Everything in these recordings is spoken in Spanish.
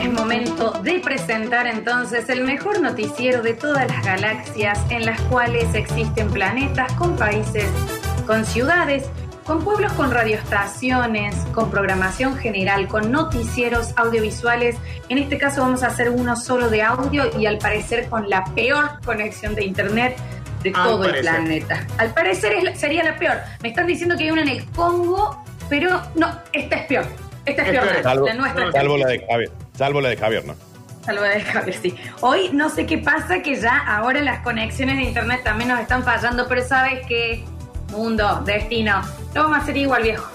Es momento de presentar entonces el mejor noticiero de todas las galaxias en las cuales existen planetas con países, con ciudades, con pueblos con radioestaciones, con programación general, con noticieros audiovisuales. En este caso vamos a hacer uno solo de audio y al parecer con la peor conexión de internet de Al todo el planeta. Al parecer es la- sería la peor. Me están diciendo que hay una en el Congo, pero no, esta es peor. Esta es Es peor, peor. la- Salvo, la nuestra. salvo la de Javier. Salvo la de Javier, ¿no? Salvo de Javier, sí. Hoy no sé qué pasa, que ya ahora las conexiones de internet también nos están fallando, pero sabes que mundo, destino, lo vamos a hacer igual, viejo.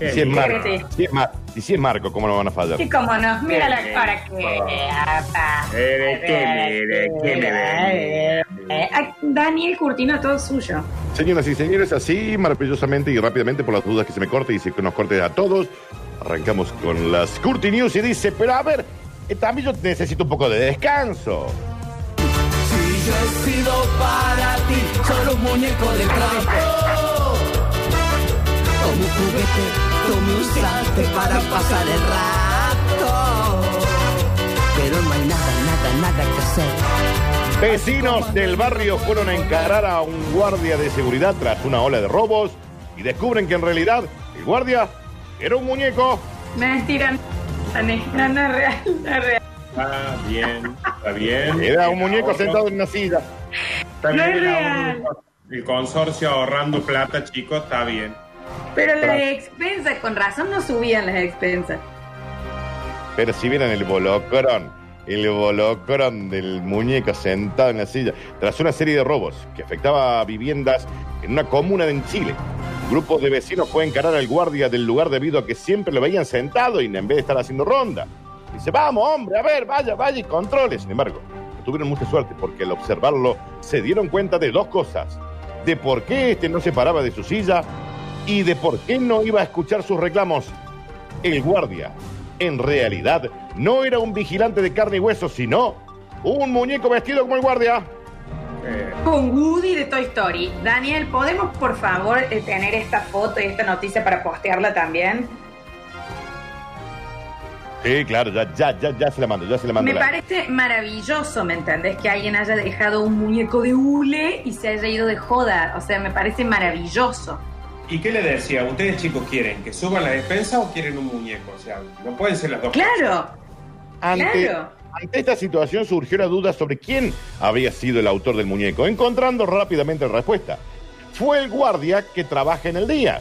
Y si es Marco, si es Mar- y si es Marco, ¿cómo no van a fallar? Y cómo no, mira la cara que. Daniel Curtino, todo suyo. Señoras y señores, así maravillosamente y rápidamente, por las dudas que se me corte y se nos corte a todos, arrancamos con las Curti News y dice, pero a ver, eh, también yo necesito un poco de descanso. Si yo he sido para ti solo un muñeco de trapo. Como un juguete, tú me usaste para pasar el rato. Pero no hay nada, nada, nada que hacer. Vecinos del barrio fueron a encarar a un guardia de seguridad tras una ola de robos y descubren que en realidad el guardia era un muñeco. Mentira, no, no es real, no es real. Está bien, está bien. Era un muñeco sentado en una silla. Está No bien es el real. El consorcio ahorrando plata, chicos, está bien. Pero las Tras- expensas, con razón no subían las expensas. Pero si vieran el bolocrón, el bolocrón del muñeco sentado en la silla, tras una serie de robos que afectaba a viviendas en una comuna en Chile. Grupos de vecinos a encarar al guardia del lugar debido a que siempre lo veían sentado y en vez de estar haciendo ronda. Dice, vamos hombre, a ver, vaya, vaya y controle. Sin embargo, tuvieron mucha suerte porque al observarlo se dieron cuenta de dos cosas. De por qué este no se paraba de su silla y de por qué no iba a escuchar sus reclamos. El guardia, en realidad, no era un vigilante de carne y hueso, sino un muñeco vestido como el guardia. Eh, Con Woody de Toy Story. Daniel, ¿podemos por favor eh, tener esta foto y esta noticia para postearla también? Sí, claro, ya, ya, ya, ya se la mando, ya se la mando. Me la- parece maravilloso, ¿me entendés? Que alguien haya dejado un muñeco de hule y se haya ido de joda. O sea, me parece maravilloso. ¿Y qué le decía? ¿Ustedes, chicos, quieren que suban la despensa o quieren un muñeco? O sea, no pueden ser las dos Claro, Ante, claro. Ante esta situación surgió la duda sobre quién había sido el autor del muñeco, encontrando rápidamente la respuesta. Fue el guardia que trabaja en el día.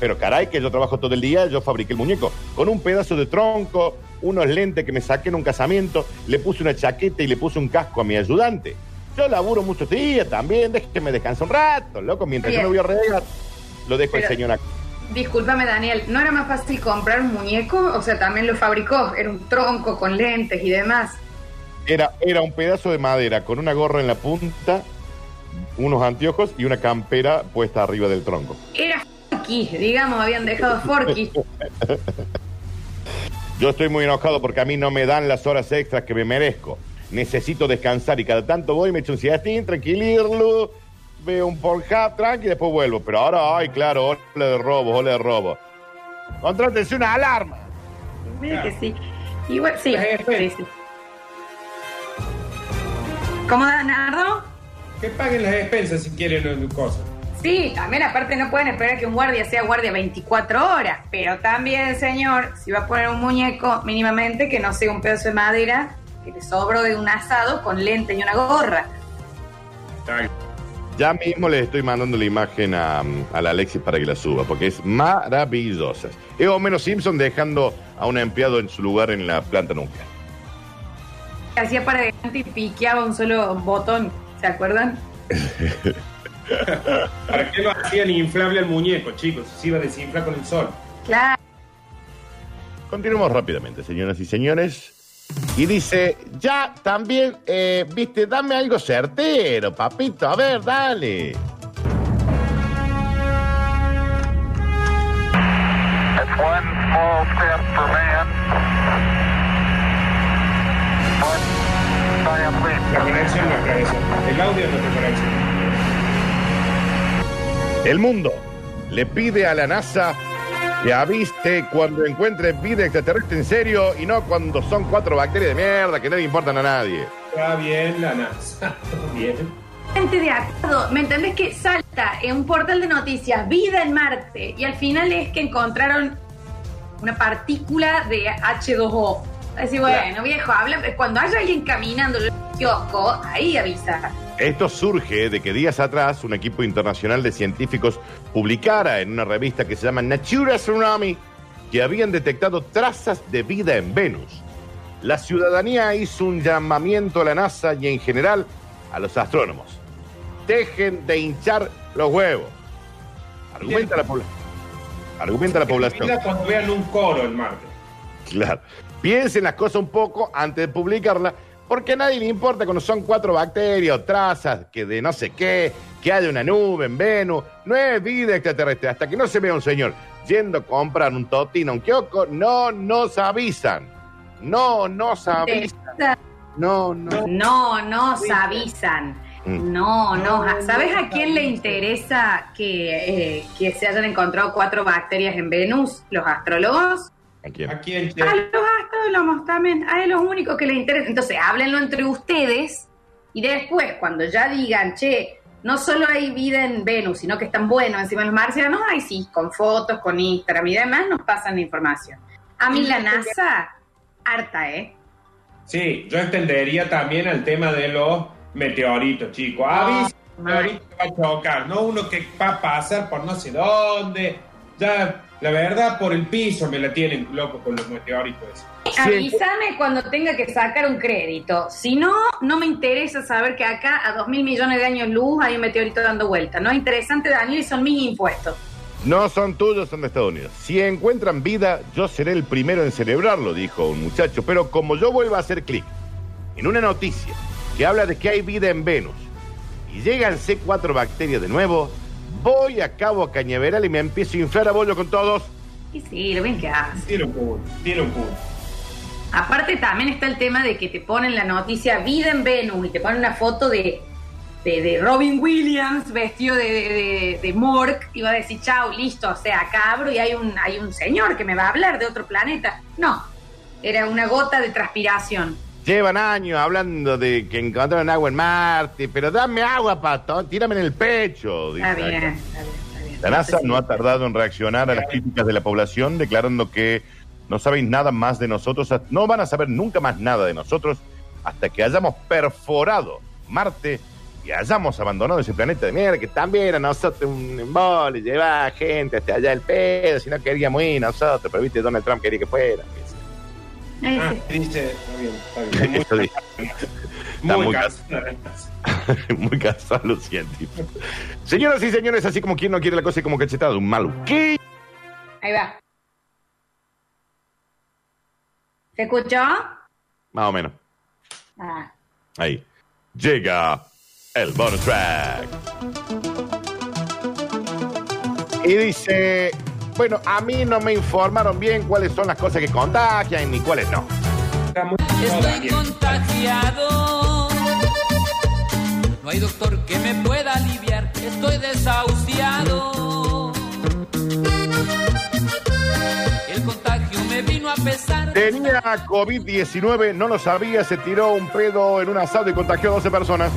Pero caray, que yo trabajo todo el día, yo fabriqué el muñeco. Con un pedazo de tronco, unos lentes que me saqué en un casamiento, le puse una chaqueta y le puse un casco a mi ayudante. Yo laburo muchos días también, déjeme descansar un rato, loco, mientras Bien. yo me voy a regar, lo dejo Pero- el señor acá. Discúlpame, Daniel, ¿no era más fácil comprar un muñeco? O sea, también lo fabricó. Era un tronco con lentes y demás. Era, era un pedazo de madera con una gorra en la punta, unos anteojos y una campera puesta arriba del tronco. Era Forky, digamos, habían dejado Forky. Yo estoy muy enojado porque a mí no me dan las horas extras que me merezco. Necesito descansar y cada tanto voy y me echo un siestín, tranquilirlo, veo un Pornhub, tranqui y después vuelvo. Pero ahora, ay, claro, ola de robo, ola de robo. Contrátense una alarma. Mira que sí. Igual, sí, sí, sí. ¿Cómo, Nardo? Que paguen las despensas si quieren una cosa. Sí, también aparte no pueden esperar que un guardia sea guardia 24 horas, pero también, señor, si va a poner un muñeco mínimamente que no sea un pedazo de madera que le sobró de un asado con lente y una gorra. Está. Ya mismo les estoy mandando la imagen a, a la Alexis para que la suba, porque es maravillosa. Es Homero Simpson dejando a un empleado en su lugar en la planta nuclear. Hacía para adelante y piqueaba un solo botón, ¿se acuerdan? ¿Para qué lo hacían inflable al muñeco, chicos? Se iba a desinflar con el sol. Claro. Continuamos rápidamente, señoras y señores. Y dice, ya también, eh, viste, dame algo certero, papito. A ver, dale. It's one small step for man, one giant leap La conexión no es conexión. El audio no es conexión. El mundo le pide a la NASA que aviste cuando encuentre vida extraterrestre en serio y no cuando son cuatro bacterias de mierda que no le importan a nadie. Está bien la NASA. Bien. Gente de acuerdo, ¿me entendés que salta en un portal de noticias vida en Marte y al final es que encontraron una partícula de H2O? Así, bueno, viejo, habla, cuando haya alguien caminando en el kiosco, ahí avisa. Esto surge de que días atrás un equipo internacional de científicos publicara en una revista que se llama Nature Astronomy que habían detectado trazas de vida en Venus. La ciudadanía hizo un llamamiento a la NASA y en general a los astrónomos. Dejen de hinchar los huevos. Argumenta la, pobla- argumenta la población. Cuando vean un coro el martes. Claro. Piensen las cosas un poco antes de publicarla, porque a nadie le importa cuando son cuatro bacterias o trazas que de no sé qué, que haya una nube en Venus. No es vida extraterrestre. Hasta que no se vea un señor yendo a comprar un totino, un kiosco, no nos avisan. No nos avisan. No, no. No, no se avisan. Mm. No, no. ¿Sabes a quién le interesa que, eh, que se hayan encontrado cuatro bacterias en Venus? ¿Los astrólogos? ¿A quién? En Che. A los astrólogos también. A los únicos que les interesa. Entonces, háblenlo entre ustedes y después, cuando ya digan, che, no solo hay vida en Venus, sino que están buenos encima de los marcianos, ay sí, con fotos, con Instagram y demás, nos pasan la información. A mí la NASA, harta, ¿eh? Sí, yo entendería también el tema de los meteoritos, chicos. Avisa, un meteorito que va a chocar, no uno que va a pasar por no sé dónde. Ya, la verdad, por el piso me la tienen loco con los meteoritos. Avísame cuando tenga que sacar un crédito. Si no, no me interesa saber que acá a dos mil millones de años luz hay un meteorito dando vuelta. No es interesante, Daniel, y son mis impuestos. No son tuyos, son de Estados Unidos. Si encuentran vida, yo seré el primero en celebrarlo, dijo un muchacho. Pero como yo vuelvo a hacer clic en una noticia que habla de que hay vida en Venus y llegan C4 bacterias de nuevo, voy a Cabo Cañaveral y me empiezo a inflar a bollo con todos. Y sí, lo bien que hace. Tiene un punto, tiene un punto. Aparte también está el tema de que te ponen la noticia vida en Venus y te ponen una foto de, de, de Robin Williams vestido de, de, Mork y va a decir, chao, listo, o sea, acá abro y hay un, hay un señor que me va a hablar de otro planeta. No, era una gota de transpiración. Llevan años hablando de que encontraron agua en Marte, pero dame agua, pato, tírame en el pecho. dice Está bien, acá. está bien, está bien. La NASA no ha tardado en reaccionar a las críticas de la población, declarando que no saben nada más de nosotros, no van a saber nunca más nada de nosotros hasta que hayamos perforado Marte y hayamos abandonado ese planeta de mierda, que también a nosotros un embole, lleva gente hasta allá el pedo, si no queríamos ir nosotros, pero viste, Donald Trump quería que fuera. Ahí Ah, sí. dice, está bien, está bien. Muy, muy muy cansado. Muy cansado los científicos. Señoras y señores, así como quien no quiere la cosa y como cachetado, un maluquí. Ahí va. ¿Se escuchó? Más o menos. Ah. Ahí. Llega el bonus track. Y dice, bueno, a mí no me informaron bien cuáles son las cosas que contagian ni cuáles no. Estoy contagiado. No hay doctor que me pueda aliviar. Estoy desahuciado. El contagio me vino a pesar. Tenía COVID-19, no lo sabía, se tiró un pedo en un asado y contagió a 12 personas.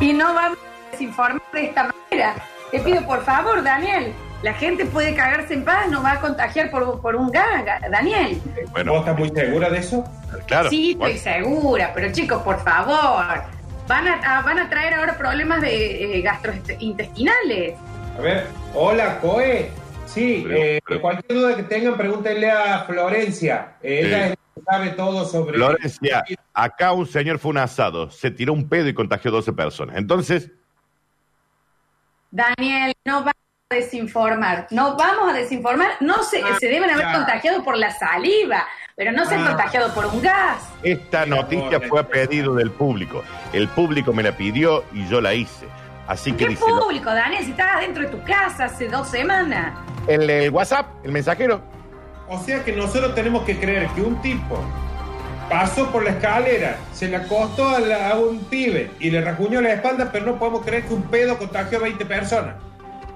Y no vamos a desinformar de esta manera. Te pido por favor, Daniel. La gente puede cagarse en paz, no va a contagiar por, por un gaga. Daniel. Bueno, ¿Vos estás muy segura de eso? claro. sí, Bueno, estoy segura, pero chicos, por favor. Van a, a- van a traer ahora problemas de eh, gastrointestinales. A ver, hola, Coe. Sí, Pero- eh, pero- cualquier duda que tengan, pregúntenle a Florencia. Eh, Ella es la que sabe todo sobre. Florencia, acá un señor fue un asado, se tiró un pedo y contagió 12 personas. Entonces, Daniel, no vamos a desinformar. No vamos a desinformar. No se, Ah, se deben haber ya. contagiado por la saliva. pero no se han Ah. contagiado por un gas. Esta Mira, noticia fue a este- pedido del público. El público me la pidió y yo la hice. Así que ¿Qué dice lo- público, Daniel? Si estabas dentro de tu casa hace dos semanas. El, el WhatsApp, el mensajero. O sea que nosotros tenemos que creer que un tipo pasó por la escalera, se le acostó a, la- a un pibe y le rasguñó la espalda, pero no podemos creer que un pedo contagió a 20 personas.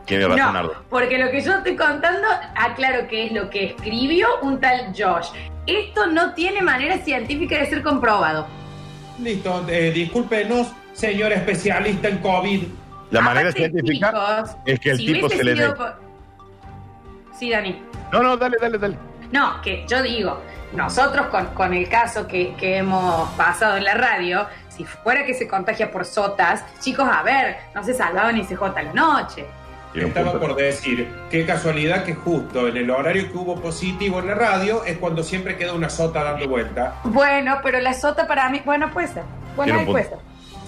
Tiene razón, No, porque lo que yo estoy contando, aclaro que es lo que escribió un tal Josh. Esto no tiene manera científica de ser comprobado. Listo, eh, discúlpenos, señor especialista en COVID. La manera Aparte, científica chicos, es que el si tipo se le sido Sí, Dani. No, no, dale, dale, dale. No, que yo digo, nosotros con, con el caso que, que hemos pasado en la radio, si fuera que se contagia por sotas, chicos, a ver, no se salvaban ni se jota la noche. Estaba por decir, qué casualidad que justo en el horario que hubo positivo en la radio es cuando siempre queda una sota dando vuelta. Bueno, pero la sota para mí, bueno, puede ser. Bueno, puede ser.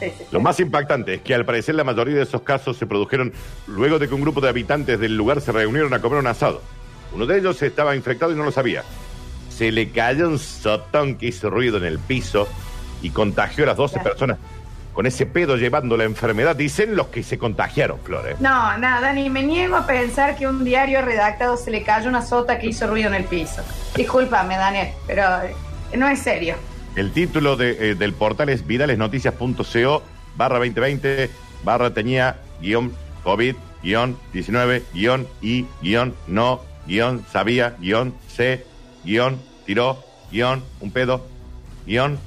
Sí, sí, sí. Lo más impactante es que al parecer la mayoría de esos casos se produjeron luego de que un grupo de habitantes del lugar se reunieron a comer un asado. Uno de ellos estaba infectado y no lo sabía. Se le cayó un sotón que hizo ruido en el piso y contagió a las 12 Claro. personas. Con ese pedo llevando la enfermedad, dicen los que se contagiaron, Flores. No, nada, Dani, me niego a pensar que un diario redactado se le cayó una sota que hizo ruido en el piso. Discúlpame, Daniel, pero eh, no es serio. El título de, eh, del portal es viralesnoticias.co barra 2020 barra tenía guion COVID guion 19 guion y guion no guion sabía guion C guion tiró guion un pedo guion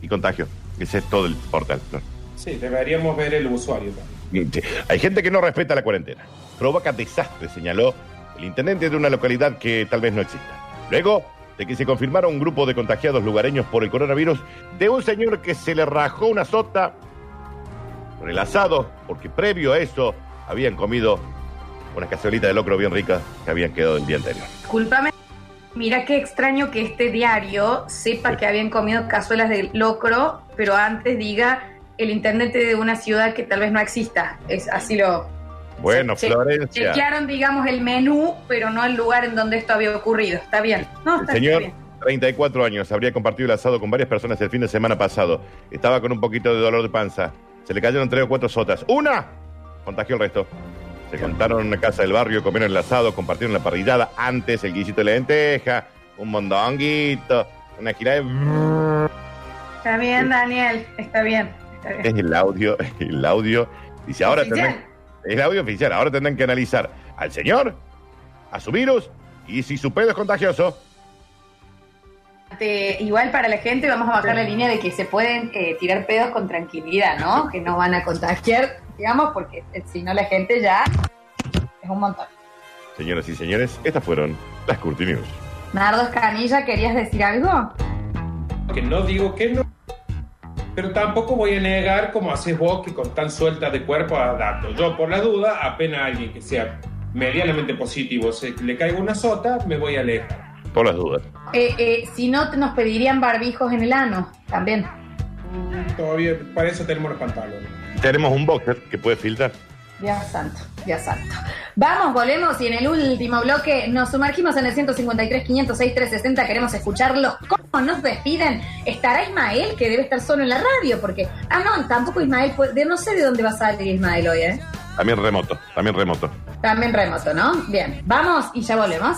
y contagio. Ese es todo el portal. Sí, deberíamos ver el usuario también. Sí. Hay gente que no respeta la cuarentena. Provoca desastre, señaló el intendente de una localidad que tal vez no exista. Luego de que se confirmara un grupo de contagiados lugareños por el coronavirus de un señor que se le rajó una sota por el asado, porque previo a eso habían comido una cazuelita de locro bien rica que habían quedado el día anterior. Discúlpame. Mira qué extraño que este diario sepa que habían comido cazuelas de locro, pero antes diga el intendente de una ciudad que tal vez no exista. Es así lo. Bueno, Che- Florencia. Chequearon, digamos, el menú, pero no el lugar en donde esto había ocurrido. Está bien. No, El está, señor, está bien. 34 años, habría compartido el asado con varias personas el fin de semana pasado. Estaba con un poquito de dolor de panza. Se le cayeron tres o cuatro sotas. ¡Una! Contagió el resto. Se contaron en una casa del barrio, comieron el asado, compartieron la parrillada. Antes el guisito de lenteja, un mondonguito, una gira de... Está bien, Daniel. Está bien. Está bien. Es el audio, el audio. Dice, ahora. El audio oficial. Ahora tendrán que analizar al señor, a su virus, y si su pedo es contagioso. Te- igual para la gente vamos a bajar la línea de que se pueden eh, tirar pedos con tranquilidad, ¿no? Que no van a contagiar, digamos, porque eh, si no la gente ya es un montón. Señoras y señores, estas fueron las Curti News. Nardo Escanilla, ¿querías decir algo? Que no digo que no, pero tampoco voy a negar como haces vos que con tan suelta de cuerpo a datos. Yo, por la duda, apenas alguien que sea medianamente positivo se le caiga una sota, me voy a alejar. Por las dudas. Eh, eh, si no, te- nos pedirían barbijos en el ano, también. Mm, Todavía, para eso tenemos los pantalones. Tenemos un boxer que puede filtrar. Dios santo, Dios santo. Vamos, volvemos y en el último bloque nos sumergimos en el 153, 506, 360. Queremos escucharlos. ¿Cómo nos despiden? ¿Estará Ismael, que debe estar solo en la radio? Porque, ah, no, tampoco Ismael, puede- de- no sé de dónde va a salir Ismael hoy, ¿eh? También remoto, también remoto. También remoto, ¿no? Bien, vamos y ya volvemos.